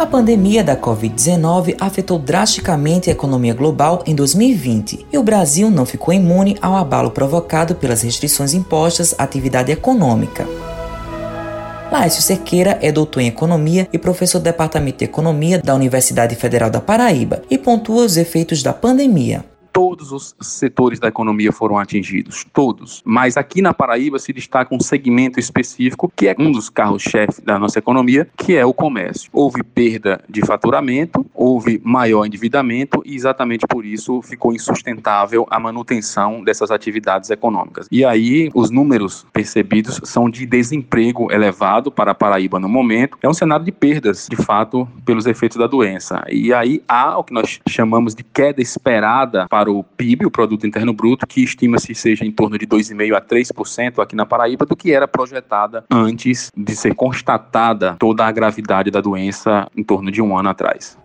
A pandemia da Covid-19 afetou drasticamente a economia global em 2020 e o Brasil não ficou imune ao abalo provocado pelas restrições impostas à atividade econômica. Laércio Cerqueira é doutor em Economia e professor do Departamento de Economia da Universidade Federal da Paraíba e pontua os efeitos da pandemia todos os setores da economia foram atingidos, todos. Mas aqui na Paraíba se destaca um segmento específico que é um dos carros-chefe da nossa economia, que é o comércio. Houve perda de faturamento, houve maior endividamento e exatamente por isso ficou insustentável a manutenção dessas atividades econômicas. E aí os números percebidos são de desemprego elevado para a Paraíba no momento. É um cenário de perdas, de fato, pelos efeitos da doença. E aí há o que nós chamamos de queda esperada para para o PIB, o Produto Interno Bruto, que estima-se seja em torno de 2,5% a 3% aqui na Paraíba, do que era projetada antes de ser constatada toda a gravidade da doença em torno de um ano atrás.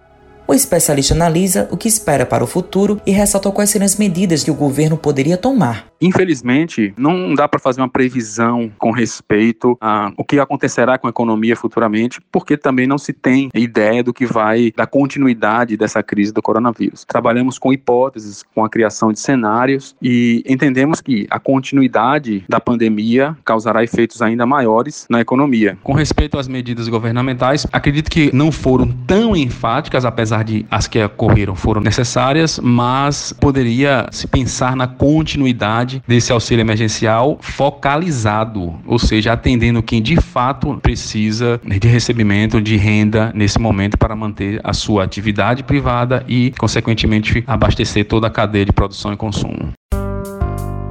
O especialista analisa o que espera para o futuro e ressalta quais seriam as medidas que o governo poderia tomar. Infelizmente, não dá para fazer uma previsão com respeito a o que acontecerá com a economia futuramente, porque também não se tem ideia do que vai da continuidade dessa crise do coronavírus. Trabalhamos com hipóteses, com a criação de cenários e entendemos que a continuidade da pandemia causará efeitos ainda maiores na economia. Com respeito às medidas governamentais, acredito que não foram tão enfáticas, apesar de as que ocorreram foram necessárias, mas poderia se pensar na continuidade desse auxílio emergencial focalizado, ou seja, atendendo quem de fato precisa de recebimento de renda nesse momento para manter a sua atividade privada e, consequentemente, abastecer toda a cadeia de produção e consumo.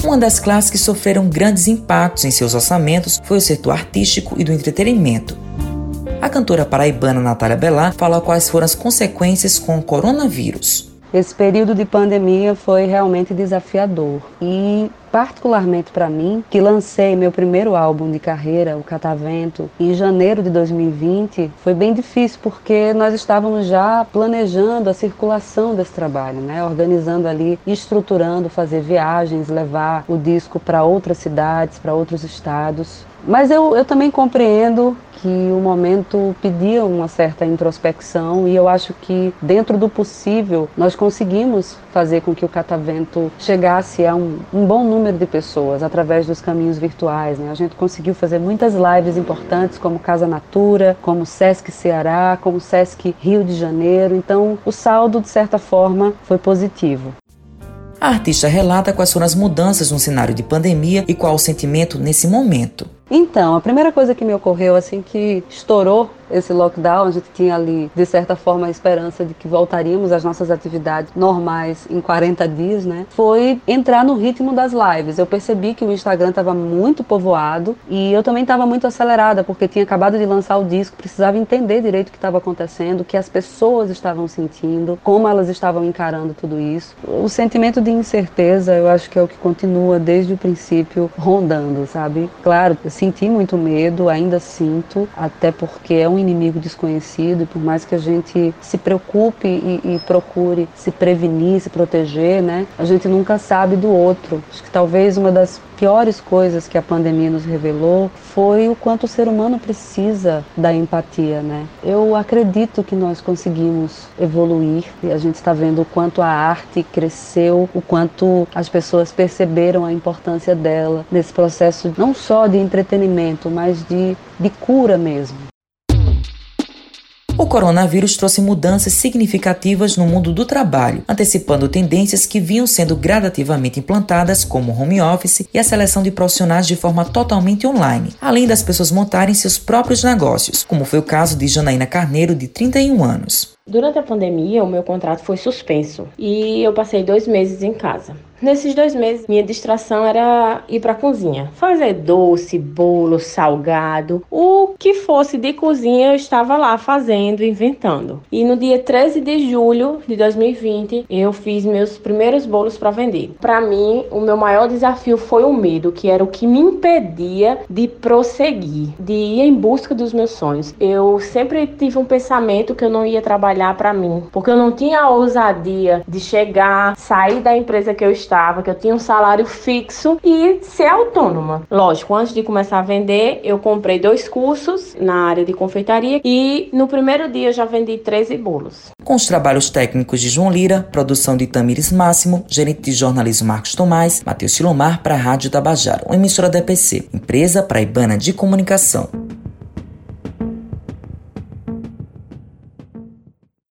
Uma das classes que sofreram grandes impactos em seus orçamentos foi o setor artístico e do entretenimento. A cantora paraibana Natália Bellar fala quais foram as consequências com o coronavírus. Esse período de pandemia foi realmente desafiador e particularmente para mim, que lancei meu primeiro álbum de carreira, o Catavento, em janeiro de 2020, foi bem difícil porque nós estávamos já planejando a circulação desse trabalho, né? organizando ali, estruturando, fazer viagens, levar o disco para outras cidades, para outros estados. Mas eu, eu também compreendo que o momento pedia uma certa introspecção e eu acho que dentro do possível nós conseguimos fazer com que o Catavento chegasse a um, um bom número de pessoas através dos caminhos virtuais. Né? A gente conseguiu fazer muitas lives importantes como Casa Natura, como Sesc Ceará, como Sesc Rio de Janeiro. Então o saldo de certa forma foi positivo. A artista relata quais foram as mudanças no cenário de pandemia e qual o sentimento nesse momento. Então, a primeira coisa que me ocorreu assim que estourou esse lockdown, a gente tinha ali, de certa forma, a esperança de que voltaríamos às nossas atividades normais em 40 dias, né? Foi entrar no ritmo das lives. Eu percebi que o Instagram estava muito povoado e eu também estava muito acelerada, porque tinha acabado de lançar o disco, precisava entender direito o que estava acontecendo, o que as pessoas estavam sentindo, como elas estavam encarando tudo isso. O sentimento de incerteza, eu acho que é o que continua desde o princípio rondando, sabe? Claro, eu senti muito medo, ainda sinto, até porque é um inimigo desconhecido por mais que a gente se preocupe e, e procure se prevenir, se proteger, né, a gente nunca sabe do outro. Acho que talvez uma das piores coisas que a pandemia nos revelou foi o quanto o ser humano precisa da empatia, né? Eu acredito que nós conseguimos evoluir e a gente está vendo o quanto a arte cresceu, o quanto as pessoas perceberam a importância dela nesse processo não só de entretenimento, mas de, de cura mesmo. O coronavírus trouxe mudanças significativas no mundo do trabalho, antecipando tendências que vinham sendo gradativamente implantadas, como home office e a seleção de profissionais de forma totalmente online, além das pessoas montarem seus próprios negócios, como foi o caso de Janaína Carneiro, de 31 anos. Durante a pandemia, o meu contrato foi suspenso e eu passei dois meses em casa. Nesses dois meses, minha distração era ir para a cozinha, fazer doce, bolo, salgado, o que fosse de cozinha eu estava lá fazendo, inventando. E no dia 13 de julho de 2020, eu fiz meus primeiros bolos para vender. Para mim, o meu maior desafio foi o medo, que era o que me impedia de prosseguir, de ir em busca dos meus sonhos. Eu sempre tive um pensamento que eu não ia trabalhar para mim, porque eu não tinha a ousadia de chegar, sair da empresa que eu estava que eu tinha um salário fixo e ser autônoma. Lógico, antes de começar a vender, eu comprei dois cursos na área de confeitaria e no primeiro dia já vendi 13 bolos. Com os trabalhos técnicos de João Lira, produção de Tamires Máximo, gerente de jornalismo Marcos Tomás, Matheus Silomar para a Rádio Tabajara, uma emissora da EPC, empresa paraibana de comunicação.